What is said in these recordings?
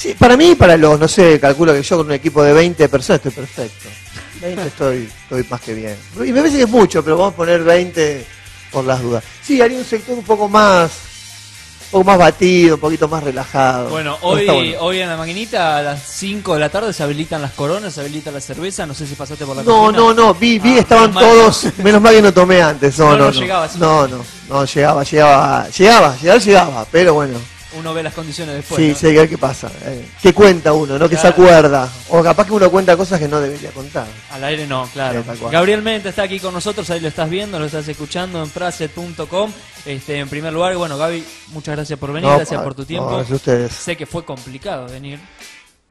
Sí, para mí, para los, no sé, calculo que yo con un equipo de 20 personas estoy perfecto. 20 estoy, estoy más que bien. Y me parece que es mucho, pero vamos a poner 20 por las dudas. Sí, haría un sector un poco más, un poco más batido, un poquito más relajado. Bueno, hoy, bueno. hoy en la maquinita a las 5 de la tarde se habilitan las coronas, se habilita la cerveza. No sé si pasaste por la No, cocina. no, no, vi, vi, Ah, estaban menos mal. todos, menos mal que no tomé antes, no, No, no, no no, llegaba, sí. no, no, no, llegaba, llegaba, llegaba, llegar llegaba, pero bueno, Uno ve las condiciones después. sí, ¿no? sí, hay que ver qué pasa, eh, qué cuenta uno, ¿no? Que se Claro. acuerda, o capaz que uno cuenta cosas que no debería contar. Al aire no, claro. Sí. Gabriel Mente está aquí con nosotros, ahí lo estás viendo, lo estás escuchando en frase.com. Este, en primer lugar, bueno, Gaby, muchas gracias por venir, No, gracias por tu no, tiempo. gracias a ustedes. sé que fue complicado venir.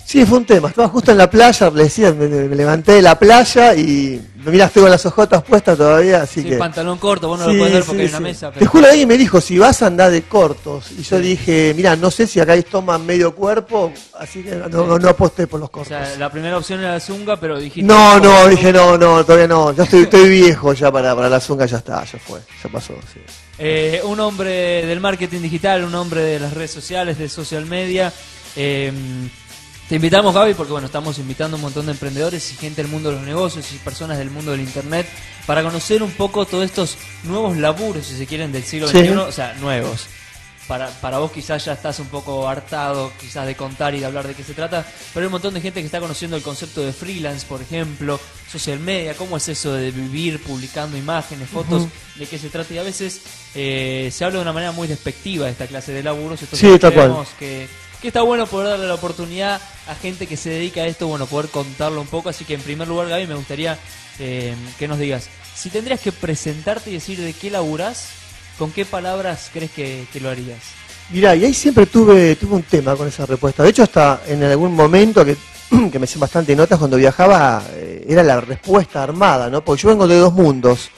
Sí, fue un tema, estaba justo en la playa, le decía, me, me levanté de la playa y, mira, estoy con las ojotas puestas todavía, así Sí, que... pantalón corto, vos no Sí, lo podés ver sí, porque hay una sí. mesa. Te Pero... juro, alguien me dijo, si vas a andar de cortos. Y yo Sí. dije, mira, no sé si acá toman medio cuerpo, así que no, no, aposté por los O cortos. sea, la primera opción era la zunga, pero dijiste... No, no, dije no, no, todavía no. Ya estoy, estoy viejo ya para, para la zunga, ya está, ya fue, ya pasó. sí. Eh, un hombre del marketing digital, un hombre de las redes sociales, de social media. Eh, te invitamos, Gaby, porque bueno, estamos invitando a un montón de emprendedores y gente del mundo de los negocios y personas del mundo del internet para conocer un poco todos estos nuevos laburos, si se quieren, del siglo Sí. XXI, o sea, nuevos. Para, para vos quizás ya estás un poco hartado quizás de contar y de hablar de qué se trata, pero hay un montón de gente que está conociendo el concepto de freelance, por ejemplo, social media, cómo es eso de vivir publicando imágenes, fotos, de qué se trata y a veces eh, se habla de una manera muy despectiva de esta clase de laburos, entonces Sí, tal cual. creemos que, que está bueno poder darle la oportunidad a gente que se dedica a esto, bueno, poder contarlo un poco, así que en primer lugar Gaby me gustaría eh, que nos digas, si tendrías que presentarte y decir de qué laburás, ¿con qué palabras crees que, que lo harías? Mirá, y ahí siempre tuve, un tema con esa respuesta. De hecho, hasta en algún momento que, que me hice bastante notas cuando viajaba, eh, era la respuesta armada, ¿no? Porque yo vengo de dos mundos.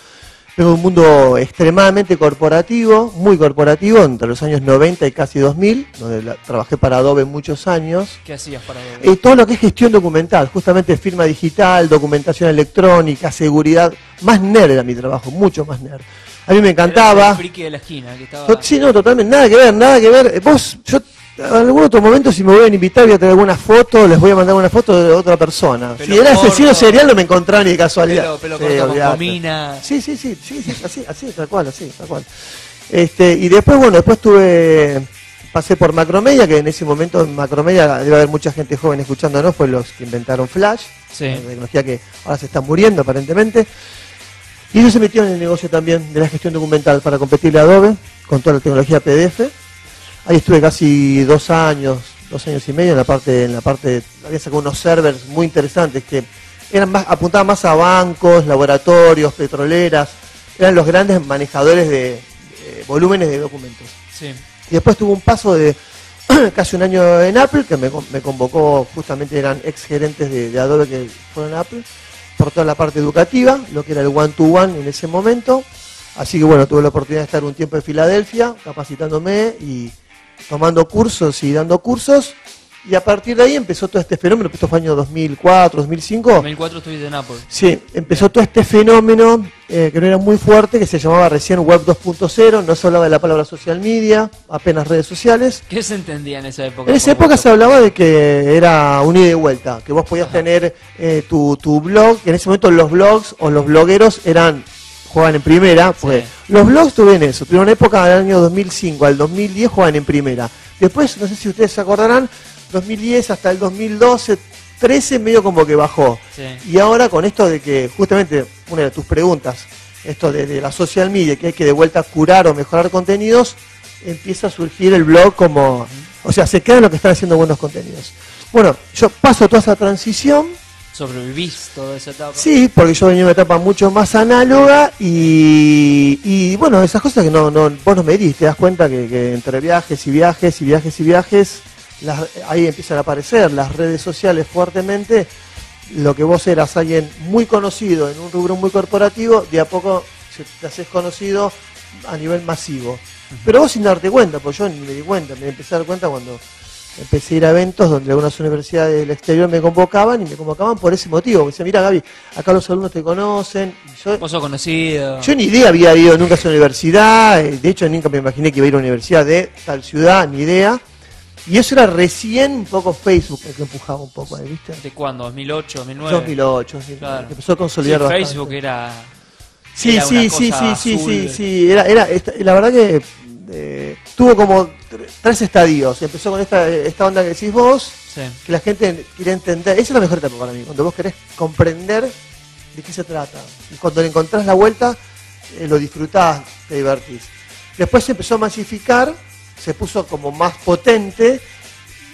De un mundo extremadamente corporativo, muy corporativo, entre los años 90 y casi 2000, donde la- trabajé para Adobe muchos años. ¿Qué hacías para Adobe? Eh, todo lo que es gestión documental, justamente firma digital, documentación electrónica, seguridad. Más nerd era mi trabajo, mucho más nerd. A mí me encantaba. El friki de la esquina que estaba... To- Sí, no, totalmente, nada que ver, nada que ver. Eh, Vos, yo, en algún otro momento, si me vuelven a invitar, voy a tener alguna foto, les voy a mandar una foto de otra persona. Pelo si era asesino serial, no me encontraban ni de casualidad. Pelo, pelo Sí, con comina. Sí, sí, sí, sí, sí, así, así, tal cual, así, tal cual. Este, y después, bueno, después tuve, pasé por Macromedia, que en ese momento en Macromedia debe haber mucha gente joven escuchándonos, fue los que inventaron Flash, Sí. la tecnología que ahora se está muriendo aparentemente. Y ellos se metieron en el negocio también de la gestión documental para competirle a Adobe con toda la tecnología PDF. Ahí estuve casi dos años, dos años y medio en la parte, en la parte, había sacado unos servers muy interesantes que eran más, apuntaban más a bancos, laboratorios, petroleras, eran los grandes manejadores de, de volúmenes de documentos. Sí. Y después tuve un paso de casi un año en Apple, que me, me convocó, justamente eran ex gerentes de, de Adobe que fueron a Apple, por toda la parte educativa, lo que era el one-to-one en ese momento. Así que bueno, tuve la oportunidad de estar un tiempo en Filadelfia, capacitándome y tomando cursos y dando cursos. Y a partir de ahí empezó todo este fenómeno, esto fue año 2004, 2005. 2004 estuviste en Apple. Sí, empezó todo este fenómeno eh, que no era muy fuerte, que se llamaba recién Web 2.0, no se hablaba de la palabra social media, apenas redes sociales. ¿Qué se entendía en esa época? En esa época se hablaba de que era un ida y vuelta, que vos podías tener eh, tu, tu blog, que en ese momento los blogs o los blogueros eran jugaban en primera, porque Sí. los blogs tuvieron eso, tuvieron una época del año 2005 al 2010 jugaban en primera. Después, no sé si ustedes se acordarán, 2010 hasta el 2012, 13 medio como que bajó. Sí. Y ahora con esto de que, justamente, una de tus preguntas, esto de, de la social media, que hay que de vuelta curar o mejorar contenidos, empieza a surgir el blog como, o sea, se quedan los que están haciendo buenos contenidos. Bueno, yo paso toda esa transición, ¿Sobrevivís toda esa etapa? sí, porque yo venía de una etapa mucho más análoga y, y, bueno, esas cosas que no, no, vos no medís, te das cuenta que, que entre viajes y viajes y viajes y viajes, las- ahí empiezan a aparecer las redes sociales fuertemente, lo que vos eras alguien muy conocido en un rubro muy corporativo, de a poco se- te haces conocido a nivel masivo. Pero vos sin darte cuenta, porque yo ni me di cuenta, me empecé a dar cuenta cuando empecé a ir a eventos donde algunas universidades del exterior me convocaban y me convocaban por ese motivo. Me decían, mira Gaby, acá los alumnos te conocen. Y yo, Vos sos conocido. yo ni idea había ido nunca a esa universidad, eh, de hecho nunca me imaginé que iba a ir a una universidad de tal ciudad, ni idea. Y eso era recién un poco Facebook el que empujaba un poco ahí, ¿viste? ¿De cuándo? ¿2008, 2009? 2008, 2009, Claro. que empezó a Sí, consolidar bastante. Facebook era... Sí, era sí, sí, sí, sí, sí, azul. sí, era, era, la verdad que eh, tuvo como tre- tres estadios. Empezó con esta, esta onda que decís vos, Sí. que la gente quiere entender. Esa es la mejor etapa para mí, cuando vos querés comprender de qué se trata. Y cuando le encontrás la vuelta, eh, lo disfrutás, te divertís. Después se empezó a masificar, se puso como más potente.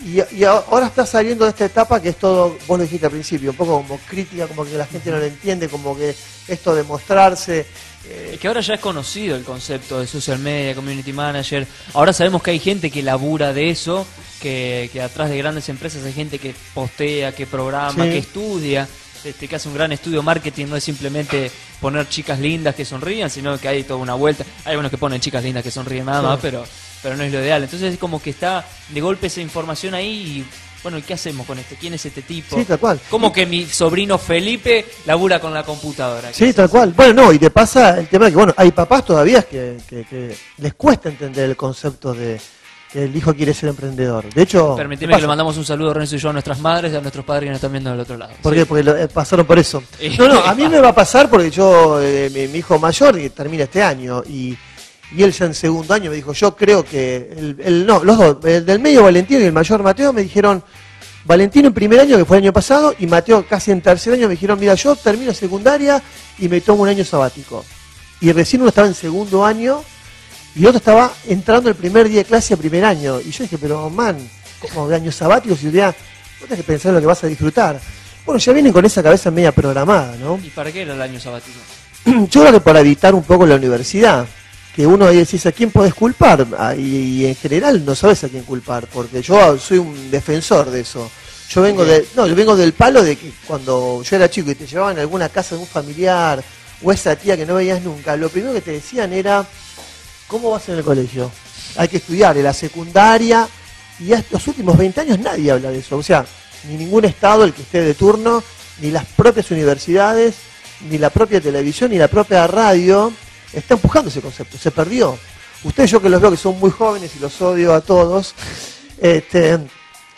Y, y ahora está saliendo de esta etapa que es todo, vos lo dijiste al principio, un poco como crítica, como que la gente no lo entiende, como que esto de mostrarse. eh, Es que ahora ya es conocido el concepto de social media, community manager. Ahora sabemos que hay gente que labura de eso, que, que atrás de grandes empresas hay gente que postea, que programa, Sí. que estudia, este, que hace un gran estudio marketing. No es simplemente poner chicas lindas que sonrían, sino que hay toda una vuelta. Hay unos que ponen chicas lindas que sonríen nada Sí. más, pero, pero no es lo ideal. Entonces es como que está de golpe esa información ahí y... Bueno, ¿y qué hacemos con este? ¿Quién es este tipo? Sí, tal cual. Como que mi sobrino Felipe labura con la computadora. Sí, tal cual. Bueno, no, y te pasa el tema de que, bueno, hay papás todavía que, que- que les cuesta entender el concepto de que el hijo quiere ser emprendedor. De hecho, Permitime ¿qué que le mandamos un saludo, Renzo y yo, a nuestras madres y a nuestros padres que nos están viendo del otro lado. ¿Por Sí. qué? Porque lo- eh, pasaron por eso. No, no, a mí me va a pasar porque yo, eh, mi, mi hijo mayor, que termina este año, y, y él ya en segundo año me dijo, yo creo que, el, el- no, los dos, el del medio Valentín y el mayor Mateo me dijeron, Valentino en primer año, que fue el año pasado, y Mateo casi en tercer año me dijeron, mira, yo termino secundaria y me tomo un año sabático. Y recién uno estaba en segundo año y el otro estaba entrando el primer día de clase a primer año. Y yo dije, pero man, como de año sabático, si ya, vos tenés que pensar en lo que vas a disfrutar. Bueno, ya vienen con esa cabeza media programada, ¿no? ¿Y para qué era el año sabático? Yo creo que para evitar un poco la universidad, que uno ahí decís a quién podés culpar, Ah, y, y en general no sabes a quién culpar, porque yo soy un defensor de eso. Yo vengo de, no, yo vengo del palo de que cuando yo era chico y te llevaban a alguna casa de un familiar o esa tía que no veías nunca, lo primero que te decían era ¿cómo vas en el colegio? Hay que estudiar en la secundaria y hasta los últimos 20 años nadie habla de eso. O sea, ni ningún estado, el que esté de turno, ni las propias universidades, ni la propia televisión, ni la propia radio está empujando ese concepto. Se perdió. Ustedes, yo que los veo que son muy jóvenes y los odio a todos, este,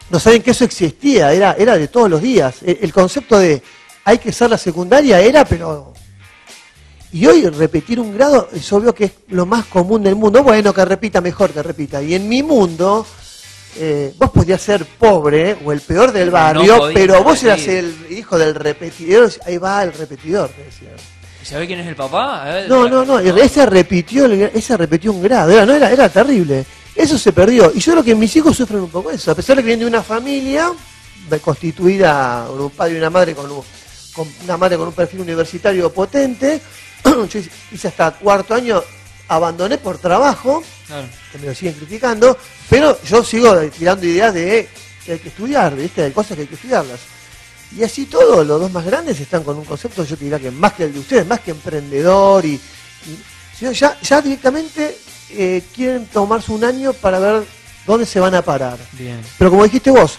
no saben que eso existía, era, era de todos los días. El, el concepto de hay que ser la secundaria era, pero y hoy repetir un grado es obvio que es lo más común del mundo. Bueno, que repita mejor, que repita. Y en mi mundo, eh, vos podías ser pobre o el peor del barrio, pero vos eras el hijo del repetidor. Ahí va el repetidor, te decían. ¿Y ¿Sabe quién es el papá? A ver, No, no, no, ese repitió, ese repitió un grado, era, no, era, era terrible. Eso se perdió. Y yo creo que mis hijos sufren un poco eso, a pesar de que vienen de una familia constituida por un padre y una madre con, un- con una madre con un perfil universitario potente. yo hice- hice hasta cuarto año, abandoné por trabajo, Claro. que me lo siguen criticando, pero yo sigo tirando ideas de que hay que estudiar, ¿viste? Hay cosas que hay que estudiarlas. Y así todos los dos más grandes están con un concepto, yo te diría que más que el de ustedes, más que emprendedor y, y- sino ya, ya directamente eh, quieren tomarse un año para ver dónde se van a parar. Bien. Pero como dijiste vos,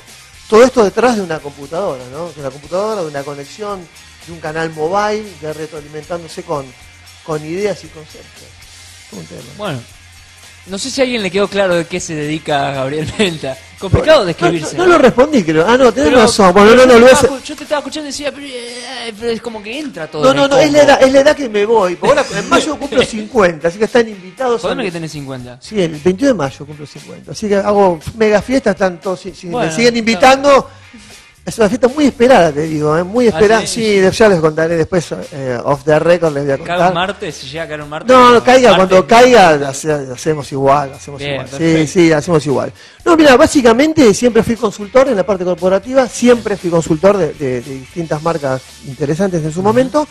todo esto detrás de una computadora, ¿no? De una computadora, de una conexión, de un canal mobile, de retroalimentándose con, con ideas y conceptos. Un tema. Bueno, no sé si a alguien le quedó claro de qué se dedica Gabriel Menta. Complicado describirse. No, no, no lo respondí, creo. Ah, no, tenés Pero- razón. Bueno, no, yo no, te lo estaba Yo te estaba escuchando y decía, pero, eh, pero es como que entra todo. No, no, no, es la, edad, es la edad que me voy. Ahora en mayo cumplo 50, así que están invitados. mi- que tenés 50. Sí, el 21 de mayo cumplo 50. Así que hago mega fiestas, si, si Bueno, me siguen invitando. Es una fiesta muy esperada, te digo, ¿eh? muy ¿Ah, esperada. sí? ya les contaré después, eh, off the record les voy a Cae un contar. martes, si llega a caer un martes. No, no, caiga, martes, cuando caiga hace- hacemos igual, hacemos Bien, igual. Sí, perfecto. sí, hacemos igual. No, mira, básicamente siempre fui consultor en la parte corporativa, siempre fui consultor de, de- de distintas marcas interesantes en su momento.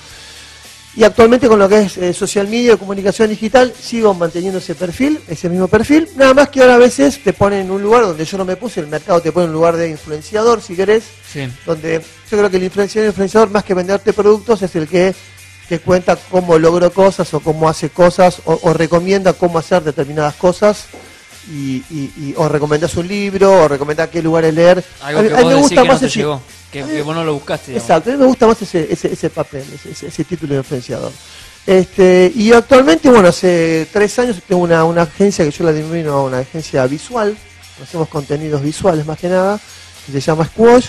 Y actualmente con lo que es eh, social media comunicación digital, sigo manteniendo ese perfil, ese mismo perfil. Nada más que ahora a veces te ponen en un lugar donde yo no me puse, el mercado te pone en un lugar de influenciador, si querés, Sí. donde yo creo que el influenciador, el influenciador más que venderte productos es el que te cuenta cómo logró cosas o cómo hace cosas o, o recomienda cómo hacer determinadas cosas y, y- y- o recomendás un libro o recomendás qué lugares leer. Algo A que a vos me decís gusta que no más te ese- llegó. Que, mí- que vos no lo buscaste. digamos. Exacto, a mí me gusta más ese, ese, ese papel, ese, ese- ese título de influenciador. Este, y actualmente, bueno, hace tres años tengo una, una agencia que yo la denomino una agencia visual, hacemos contenidos visuales más que nada, que se llama Squash,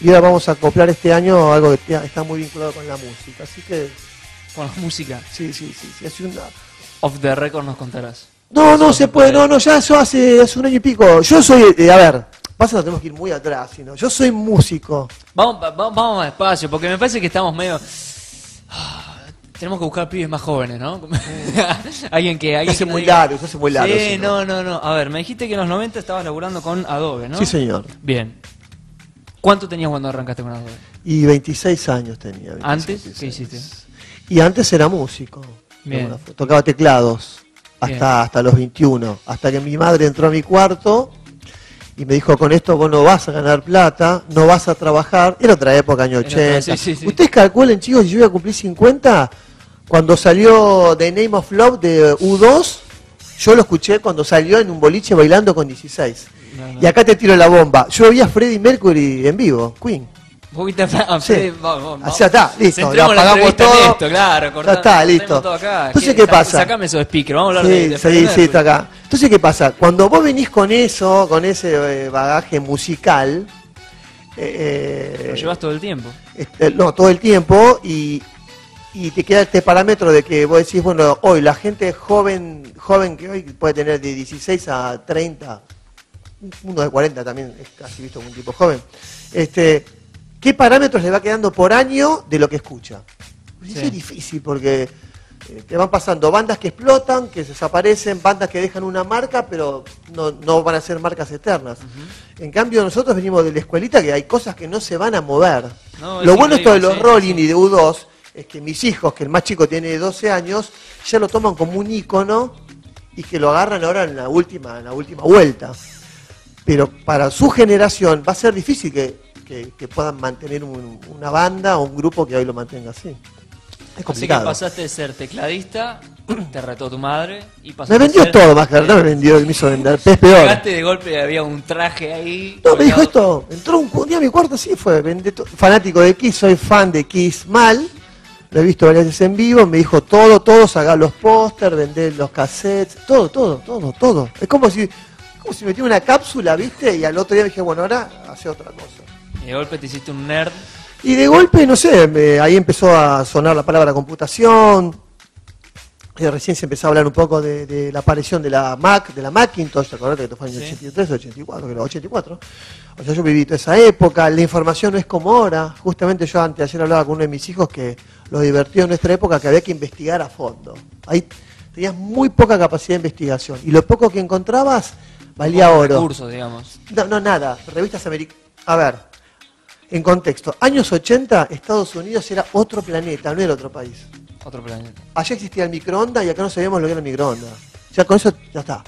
y ahora vamos a acoplar este año algo que está muy vinculado con la música, así que... Con la música. Sí, sí, sí, sí. Es una... Off the record nos contarás. No, no se puede, no, no, ya eso hace, hace un año y pico. Yo soy, eh, a ver, pasa que tenemos que ir muy atrás, sino yo soy músico. Vamos, vamos, vamos más despacio, porque me parece que estamos medio... Tenemos que buscar pibes más jóvenes, ¿no? alguien que... Alguien hace muy largo, se hace muy largo. Sí, no, no, no. A ver, me dijiste que en los 90 estabas laburando con Adobe, ¿no? Sí, señor. Bien. ¿Cuánto tenías cuando arrancaste con Adobe? Y 26 años tenía. ¿Antes? ¿Qué hiciste? Y antes era músico. Bien. Tocaba teclados hasta, hasta los 21. Hasta que mi madre entró a mi cuarto y me dijo, con esto vos no vas a ganar plata, no vas a trabajar. Era otra época, año 80. Ustedes calculen, chicos, si yo voy a cumplir 50, cuando salió The Name of Love de U2, yo lo escuché cuando salió en un boliche bailando con 16. Y acá te tiro la bomba. Yo vi a Freddie Mercury en vivo, Queen. Un poquito sí. vamos, Ya está, listo. Ya apagamos todo. Esto, claro, ya está, listo. Entonces, ¿qué pasa? Sacame esos speakers, vamos a hablar de, de Sí, sí, está acá. Entonces, ¿qué pasa? Cuando vos venís con eso, con ese eh, bagaje musical. Eh, Lo llevas todo el tiempo. Este, no, todo el tiempo y, y te queda este parámetro de que vos decís, bueno, hoy la gente joven, joven que hoy puede tener de 16 a 30, uno de 40 también es casi visto como un tipo joven, este, ¿qué parámetros le va quedando por año de lo que escucha? es difícil porque eh, te van pasando bandas que explotan, que desaparecen, bandas que dejan una marca, pero no, van a ser marcas eternas. En cambio, nosotros venimos de la escuelita que hay cosas que no se van a mover. lo bueno esto de los Rolling y de U2 es que mis hijos, que el más chico tiene 12 años, ya lo toman como un ícono y que lo agarran ahora en la última, en la última vuelta. Pero para su generación va a ser difícil que, puedan mantener una banda o un grupo que hoy lo mantenga así. Es complicado. Así que pasaste de ser tecladista, te retó tu madre y pasaste Me vendió todo, más que no me vendió, me hizo vender. Es peor. Llegaste de golpe había un traje ahí. No, me dijo esto. Entró un, día a mi cuarto, sí, fue fanático de Kiss, soy fan de Kiss mal lo he visto varias veces en vivo, me dijo todo, todo, sacar los pósters, vender los cassettes, todo, todo, todo, todo. Es como si, como si metí una cápsula, ¿viste? Y al otro día me dije, bueno, ahora hace otra cosa. Y de golpe te hiciste un nerd. Y de golpe, no sé, ahí empezó a sonar la palabra computación, recién se empezó a hablar un poco de, la aparición de la Mac, de la Macintosh, ¿te acordás que esto fue en el 83, 84, que 84? O sea, yo viví toda esa época, la información no es como ahora. Justamente yo antes, ayer hablaba con uno de mis hijos que lo divertió en nuestra época que había que investigar a fondo. Ahí tenías muy poca capacidad de investigación y lo poco que encontrabas valía oro. Recursos, digamos. No, no, nada. Revistas americanas. A ver, en contexto, años 80, Estados Unidos era otro planeta, no era otro país. Otro planeta. Allá existía el microondas y acá no sabíamos lo que era el microondas. Ya con eso ya está.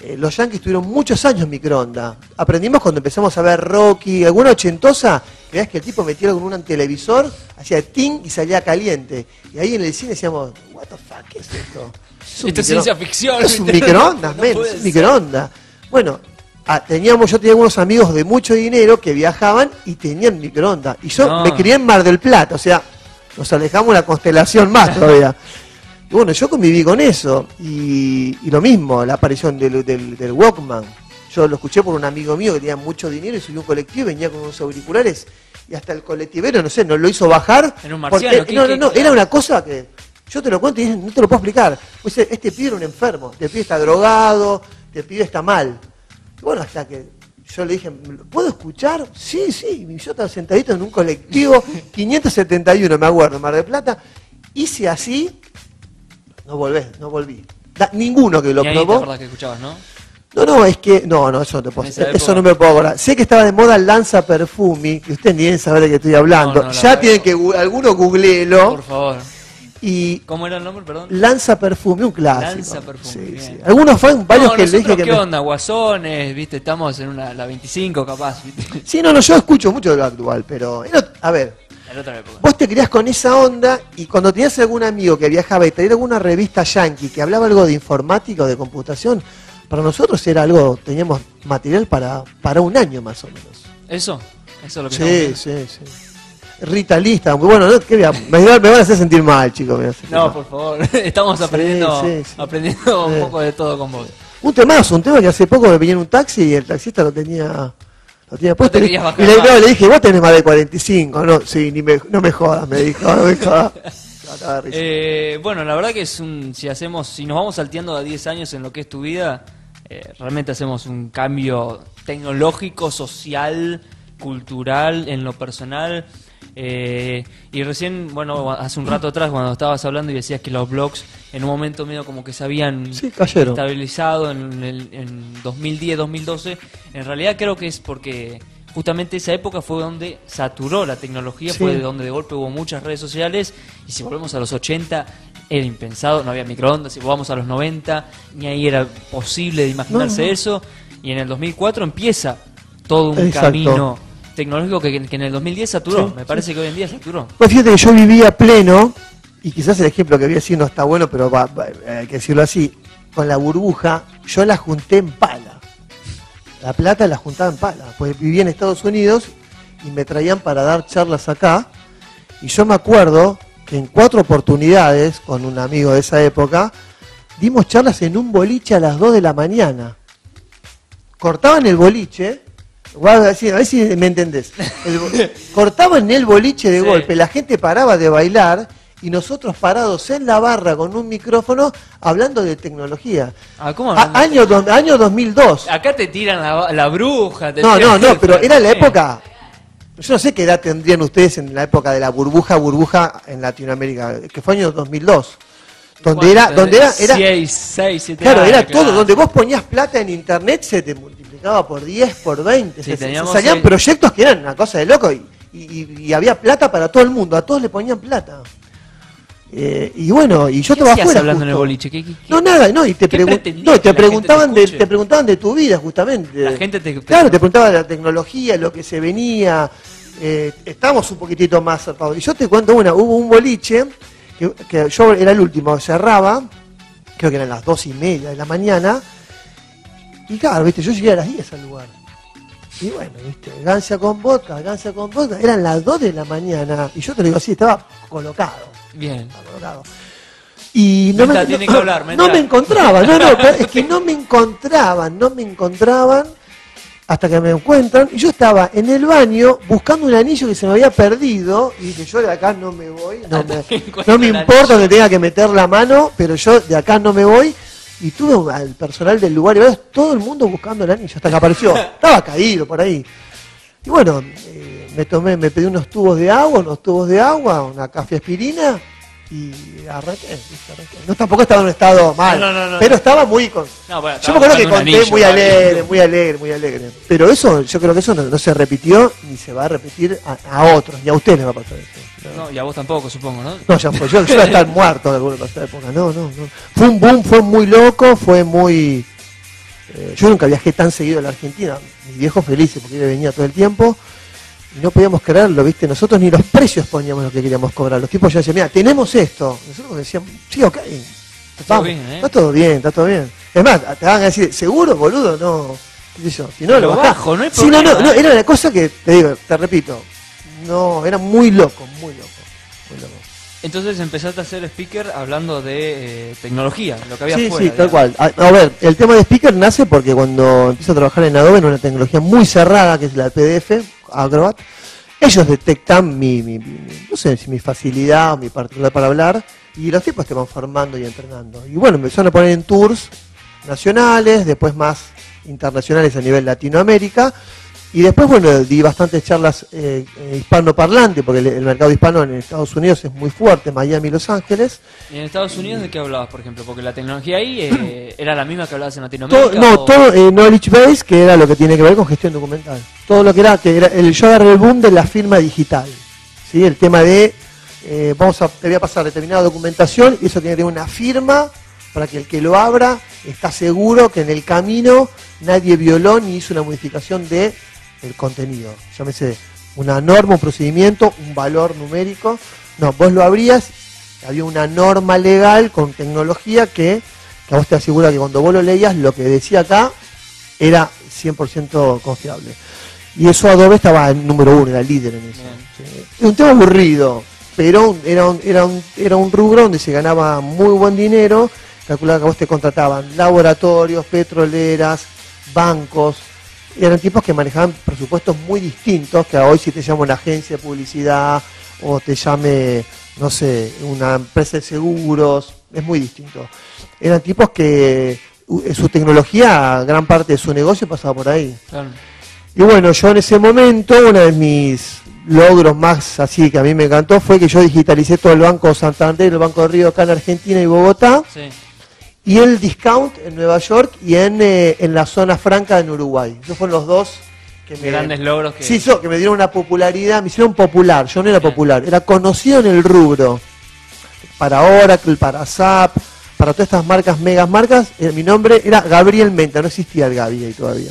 Eh, los Yankees tuvieron muchos años microondas. Aprendimos cuando empezamos a ver Rocky, alguna ochentosa, veas que el tipo metía con un televisor, hacía ting y salía caliente. Y ahí en el cine decíamos, what the fuck, ¿qué es esto? esto es ciencia ficción. Es un microondas, un microondas. Bueno, ah, teníamos, yo tenía unos amigos de mucho dinero que viajaban y tenían microondas. Y yo me crié en Mar del Plata, o sea, nos alejamos una constelación más todavía. Y bueno, yo conviví con eso. Y, lo mismo, la aparición del, del, Walkman. Yo lo escuché por un amigo mío que tenía mucho dinero y subió un colectivo y venía con unos auriculares. Y hasta el colectivero, no sé, nos lo hizo bajar. En un marciano, no, no, no, era una cosa que yo te lo cuento y no te lo puedo explicar. Pues este pibe era un enfermo, este pibe está drogado, este pibe está mal. Bueno, hasta que yo le dije, ¿puedo escuchar? Sí, sí. Y yo estaba sentadito en un colectivo, 571, me acuerdo, Mar del Plata. Hice así no volvés, no volví. ninguno que lo y probó. Te que escuchabas, ¿no? No, no, es que. No, no, eso no, te puedo, eso no me puedo acordar. Sé que estaba de moda el Lanza Perfumi, que ustedes ni deben saber de qué estoy hablando. ya tienen que. Alguno googleelo. Por favor. Y ¿Cómo era el nombre, perdón? Lanza Perfume, un clásico. Lanza Perfume. Sí, sí. Algunos fueron varios que le dije que. ¿Qué onda? Guasones, viste, estamos en una, la 25 capaz. ¿viste? Sí, no, no, yo escucho mucho de lo actual, pero. A ver, Vos te criás con esa onda y cuando tenías algún amigo que viajaba y traía alguna revista yankee que hablaba algo de informática o de computación, para nosotros era algo, teníamos material para, para un año más o menos. ¿Eso? ¿Eso es lo que Sí, sí, sí. Rita Lista, muy bueno, ¿no? me, me, van a hacer sentir mal, chicos. No, por favor, estamos aprendiendo, aprendiendo un poco de todo con vos. Un temazo, un tema que hace poco me venía en un taxi y el taxista lo tenía, lo tenía puesto. y, querías bajar y le, más. no, le dije, vos tenés más de 45, no, sí, ni me, no me jodas, me dijo, no me jodas. De risa. Eh, bueno, la verdad que es un, si hacemos, si nos vamos salteando a 10 años en lo que es tu vida, eh, realmente hacemos un cambio tecnológico, social, cultural, en lo personal. Eh, y recién, bueno, hace un rato atrás cuando estabas hablando y decías que los blogs en un momento medio como que se habían Sí, estabilizado en, el, en 2010, 2012, en realidad creo que es porque justamente esa época fue donde saturó la tecnología, Sí. fue de donde de golpe hubo muchas redes sociales y si volvemos a los 80 era impensado, no había microondas, si volvamos a los 90 ni ahí era posible de imaginarse No, no. eso y en el 2004 empieza todo un Exacto. camino tecnológico que, que en el 2010 saturó, Sí, me parece que hoy en día saturó. Pues fíjate que yo vivía pleno, y quizás el ejemplo que voy a decir no está bueno, pero va- va- hay que decirlo así, con la burbuja, yo la junté en pala. La plata la juntaba en pala, pues vivía en Estados Unidos y me traían para dar charlas acá, y yo me acuerdo que en cuatro oportunidades, con un amigo de esa época, dimos charlas en un boliche a las 2 de la mañana. Cortaban el boliche, a ver si me entendés. El cortaban el boliche de Sí. golpe, la gente paraba de bailar y nosotros parados en la barra con un micrófono hablando de tecnología. Ah, ¿cómo A- año, do- año 2002. Acá te tiran la, la bruja. te No, no, no, pero era la época. Yo no sé qué edad tendrían ustedes en la época de la burbuja, burbuja en Latinoamérica, que fue año 2002. Donde era, donde era, era, Seis, seis, siete claro, era años, todo, claro. donde vos ponías plata en internet se te multiplicaba por 10, por 20. Sí, se- salían el- proyectos que eran una cosa de loco y, y- y había plata para todo el mundo, a todos le ponían plata. Eh, y bueno, y yo ¿Qué estaba afuera. hablando en el boliche? ¿Qué- qué- qué- No, nada, no, y te, ¿Qué pregun- no, y te gente te preguntaban de, te preguntaban de tu vida, justamente. La gente te- Claro, te preguntaban de la tecnología, lo que se venía. Eh, estamos un poquitito más zarpados. Y yo te cuento una, hubo un boliche, que, que yo era el último, cerraba, creo que eran las dos y media de la mañana, y claro, viste, yo llegué a las 10 al lugar. Y bueno, viste, gancia con vodka, gancia con vodka, eran las 2 de la mañana, y yo te lo digo así, estaba colocado Bien. estaba colocado. Y no Menta, me, tiene no, que hablar, no me encontraban, no, no, pero es que no me encontraban, no me encontraban hasta que me encuentran. Y yo estaba en el baño buscando un anillo que se me había perdido y dije, yo de acá no me voy, no me, que no me importa donde tenga que meter la mano, pero yo de acá no me voy. Y tuve al personal del lugar y ves, todo el mundo buscando el anillo hasta que apareció. Estaba caído por ahí. Y bueno, eh, me tomé, me pedí unos tubos de agua, unos tubos de agua, una café aspirina y arranqué, arranqué. No tampoco estaba en un estado mal, No, no, no, pero estaba muy con... Bueno, Yo me acuerdo que conté muy alegre, muy alegre, muy alegre. Pero eso, yo creo que eso no, se repitió ni se va a repetir a, a otros, y a ustedes les va a pasar eso. No, No, y a vos tampoco, supongo, ¿no? no, ya fue, yo, yo iba a estar muerto de alguna pasada época. No, no, no. Fue un boom, fue muy loco, fue muy. eh, yo nunca viajé tan seguido a la Argentina. Mis viejos felices porque yo venía todo el tiempo. No podíamos creerlo, ¿viste? Nosotros ni los precios poníamos lo que queríamos cobrar. Los tipos ya decían, mira, tenemos esto. Nosotros decíamos, sí, ok. todo Vamos, bien, ¿eh? Está todo bien, está todo bien. Es más, te van a decir, ¿seguro, boludo? No. ¿Qué sé yo? Si no, Lo bajo, no hay no, no, ¿eh? era una cosa que, te digo, te repito, no, era muy loco, muy loco. Muy loco. Entonces empezaste a ser speaker hablando de eh, tecnología, lo que había Sí, fuera. sí, tal digamos. cual. A, a ver, el tema de speaker nace porque cuando empiezo a trabajar en Adobe, en una tecnología muy cerrada, que es la PDF, Acrobat, ellos detectan mi, mi- no sé si mi facilidad o mi particular para hablar, y los tipos te van formando y entrenando. Y bueno, empezaron a poner en tours nacionales, después más internacionales a nivel Latinoamérica, y después, bueno, di bastantes charlas eh, eh, hispanoparlante, porque el, el mercado hispano en Estados Unidos es muy fuerte, Miami y Los Ángeles. ¿Y en Estados Unidos de qué hablabas, por ejemplo? Porque la tecnología ahí eh, era la misma que hablabas en Todo, Latinoamérica. no, o- todo eh, Knowledge Base, que era lo que tiene que ver con gestión documental. Todo lo que era, que era el, yo agarré el boom de la firma digital. ¿sí? El tema de, eh, vamos a, te voy a pasar determinada documentación y eso tiene que tener una firma para que el que lo abra está seguro que en el camino nadie violó ni hizo una modificación de el contenido. Llámese una norma, un procedimiento, un valor numérico. No, vos lo abrías, había una norma legal con tecnología que, que a vos te asegura que cuando vos lo leías, lo que decía acá era 100% confiable. Y eso Adobe estaba en número uno, era líder en eso. Sí. Un tema aburrido, pero era un, era, un, era un rubro donde se ganaba muy buen dinero calculaba que a vos te contrataban laboratorios, petroleras, bancos, eran tipos que manejaban presupuestos muy distintos que a hoy si te llama una agencia de publicidad o te llame, no sé, una empresa de seguros, es muy distinto. Eran tipos que uh, su tecnología, gran parte de su negocio pasaba por ahí. Claro. Y bueno, yo en ese momento, uno de mis logros más así que a mí me encantó fue que yo digitalicé todo el Banco Santander, el Banco de Río acá en Argentina y Bogotá, Sí. Y el Discount en Nueva York y en, eh, en la zona franca en Uruguay. Esos fueron los dos que me, Grandes logros que. Sí, eso, que me dieron una popularidad, me hicieron popular, yo no era popular, era conocido en el rubro. Para Oracle, para SAP, para todas estas marcas, megas marcas, eh, mi nombre era Gabriel Menta, no existía el Gaby ahí todavía.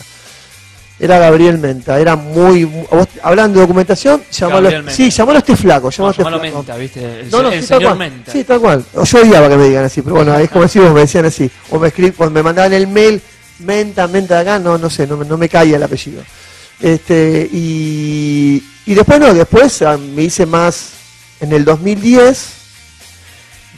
Era Gabriel Menta, era muy... mu- vos, hablando de documentación, llamalo, sí, llamalo a este flaco, llamalo a este llamalo flaco. Menta, ¿viste? El, No, no, el sí, señor. Menta. Sí, tal cual. Yo odiaba que me digan así, pero bueno, es como si vos me decían así. O me cuando me mandaban el mail, menta, menta de acá, no, no sé, no, no me caía el apellido. Este, y, y después no, después ah, me hice más en el 2010,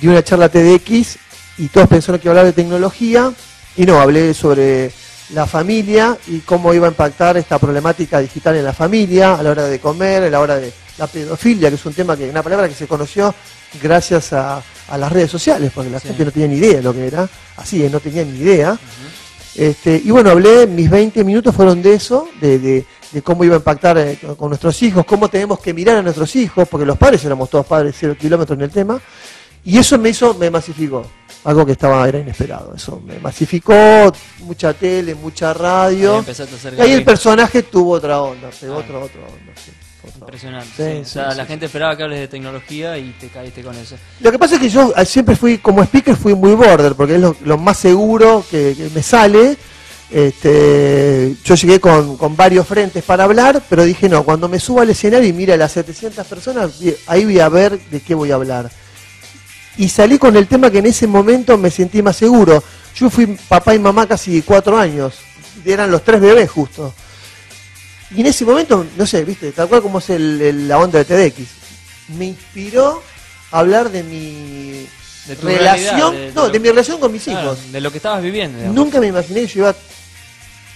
di una charla TDX y todos pensaron que iba a hablar de tecnología y no, hablé sobre la familia y cómo iba a impactar esta problemática digital en la familia a la hora de comer, a la hora de la pedofilia, que es un tema que, una palabra que se conoció gracias a, a las redes sociales, porque la Sí. gente no tenía ni idea de lo que era, así, no tenía ni idea. Este, y bueno, hablé, mis 20 minutos fueron de eso, de, de- de cómo iba a impactar eh, con nuestros hijos, cómo tenemos que mirar a nuestros hijos, porque los padres éramos todos padres cero kilómetros en el tema, y eso me hizo, me masificó, algo que estaba, era inesperado, eso me masificó, mucha tele, mucha Ahí radio, empezaste a hacer y ahí el personaje tuvo otra onda, pegó Ah. otra, otra onda. sí, otra onda. Impresionante. Sí, sí. O sea, la gente esperaba que hables de tecnología y te caíste con eso. Lo que pasa es que yo eh, siempre fui, como speaker, fui muy border, porque es lo, lo más seguro que, que me sale. Este, yo llegué con, con varios frentes para hablar, pero dije, no, cuando me suba al escenario y mire a las 700 personas, ahí voy a ver de qué voy a hablar. Y salí con el tema que en ese momento me sentí más seguro. Yo fui papá y mamá casi cuatro años, eran los tres bebés justo. Y en ese momento, no sé, viste, tal cual como es el- el- la onda de TDX, me inspiró a hablar de mi De relación, realidad, de- de no, de mi relación con mis Claro, hijos. de lo que estabas viviendo. digamos. Nunca me imaginé que yo iba,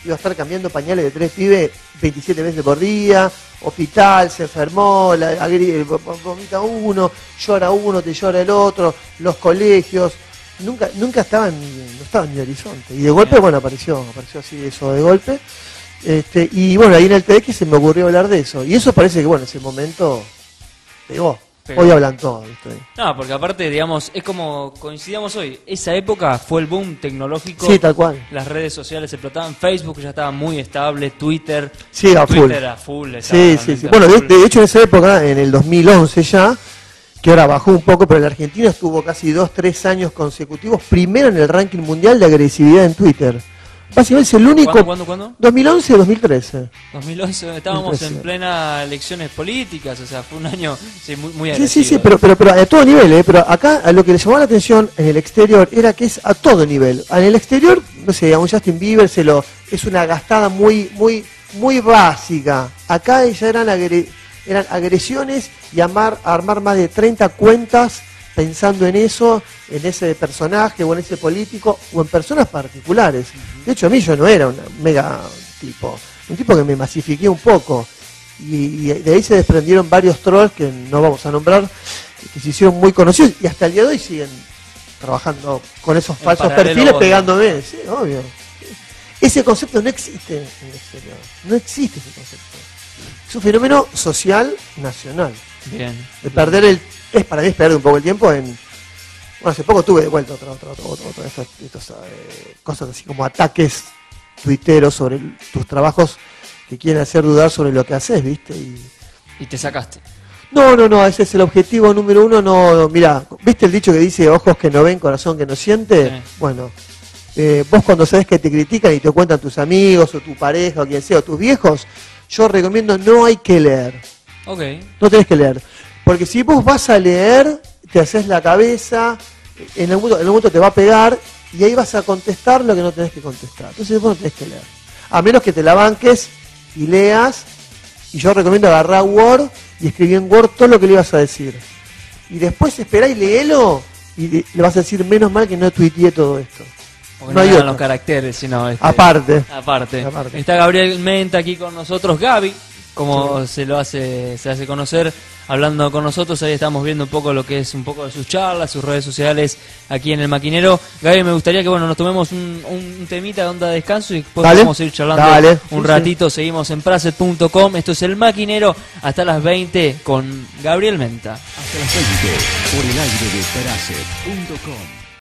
iba a estar cambiando pañales de tres pibes 27 veces por día, hospital, se enfermó, la, vo- vomita uno, llora uno, te llora el otro, los colegios. Nunca, nunca estaba en, mi- no estaba en mi horizonte. Y de golpe, bueno, apareció, apareció así eso de golpe. Este, y bueno, ahí en el TX se me ocurrió hablar de eso. Y eso parece que, bueno, ese momento pegó. Pegó. Hoy hablan todos, ¿viste? No, porque aparte, digamos, es como coincidíamos hoy. Esa época fue el boom tecnológico. Sí, tal cual. Las redes sociales explotaban. Facebook ya estaba muy estable. Twitter. Sí, a full. Twitter a full. estaba Sí, sí, sí. Bueno, de, full. de hecho en esa época, en el 2011 ya, que ahora bajó un poco, pero la Argentina estuvo casi dos, tres años consecutivos primero en el ranking mundial de agresividad en Twitter. Básicamente es el único... ¿Cuándo, cuándo, cuándo? 2011-2013. 2011, estábamos 2013. en plena elecciones políticas, o sea, fue un año sí, muy, muy Sí, agresivo. sí, sí, pero, pero, pero a todo nivel, ¿eh? Pero acá a lo que le llamó la atención en el exterior era que es a todo nivel. En el exterior, no sé, a un Justin Bieber se lo, es una gastada muy, muy, muy básica. Acá ya eran, agre- eran agresiones y amar, armar más de 30 cuentas pensando en eso, en ese personaje o en ese político o en personas particulares. De hecho, a mí yo no era un mega tipo, un tipo que me masifiqué un poco. Y, y de ahí se desprendieron varios trolls que no vamos a nombrar, que se hicieron muy conocidos y hasta el día de hoy siguen trabajando con esos falsos perfiles vos, pegándome. Sí, obvio. Ese concepto no existe en el exterior. No existe ese concepto. Es un fenómeno social nacional. Bien. De perder el. Es para mí es perder un poco el tiempo en. Bueno, hace poco tuve de vuelta otra, otra, otra, otra, otra estas, estas, eh, cosas así como ataques tuiteros sobre el- tus trabajos que quieren hacer dudar sobre lo que haces, ¿viste? Y, Y te sacaste. no, no, no, ese es el objetivo número uno. No, mira, ¿viste el dicho que dice ojos que no ven, corazón que no siente? Sí. Bueno, eh, vos cuando sabes que te critican y te cuentan tus amigos o tu pareja o quien sea, o tus viejos, yo recomiendo no hay que leer. Ok. No tenés que leer. Porque si vos vas a leer, te haces la cabeza, en algún, momento, en algún momento te va a pegar y ahí vas a contestar lo que no tenés que contestar. Entonces vos no tenés que leer. A menos que te la banques y leas. Y yo recomiendo agarrar Word y escribir en Word todo lo que le ibas a decir. Y después esperá y léelo y le vas a decir, menos mal que no tuiteé todo esto. Porque No no, hay eran otro. los caracteres, sino este, Aparte. Aparte. Aparte. Está Gabriel Menta aquí con nosotros, Gaby, como se lo hace, se hace conocer, hablando con nosotros. Ahí estamos viendo un poco lo que es un poco de sus charlas, sus redes sociales aquí en el maquinero. Gaby, me gustaría que bueno nos tomemos un, un temita de onda de descanso y después Dale. vamos a ir charlando Dale. un Sí, ratito. Seguimos en praset.com. Esto es el maquinero hasta las 20 con Gabriel Menta. Hasta las 20 por el aire de Praxet.com.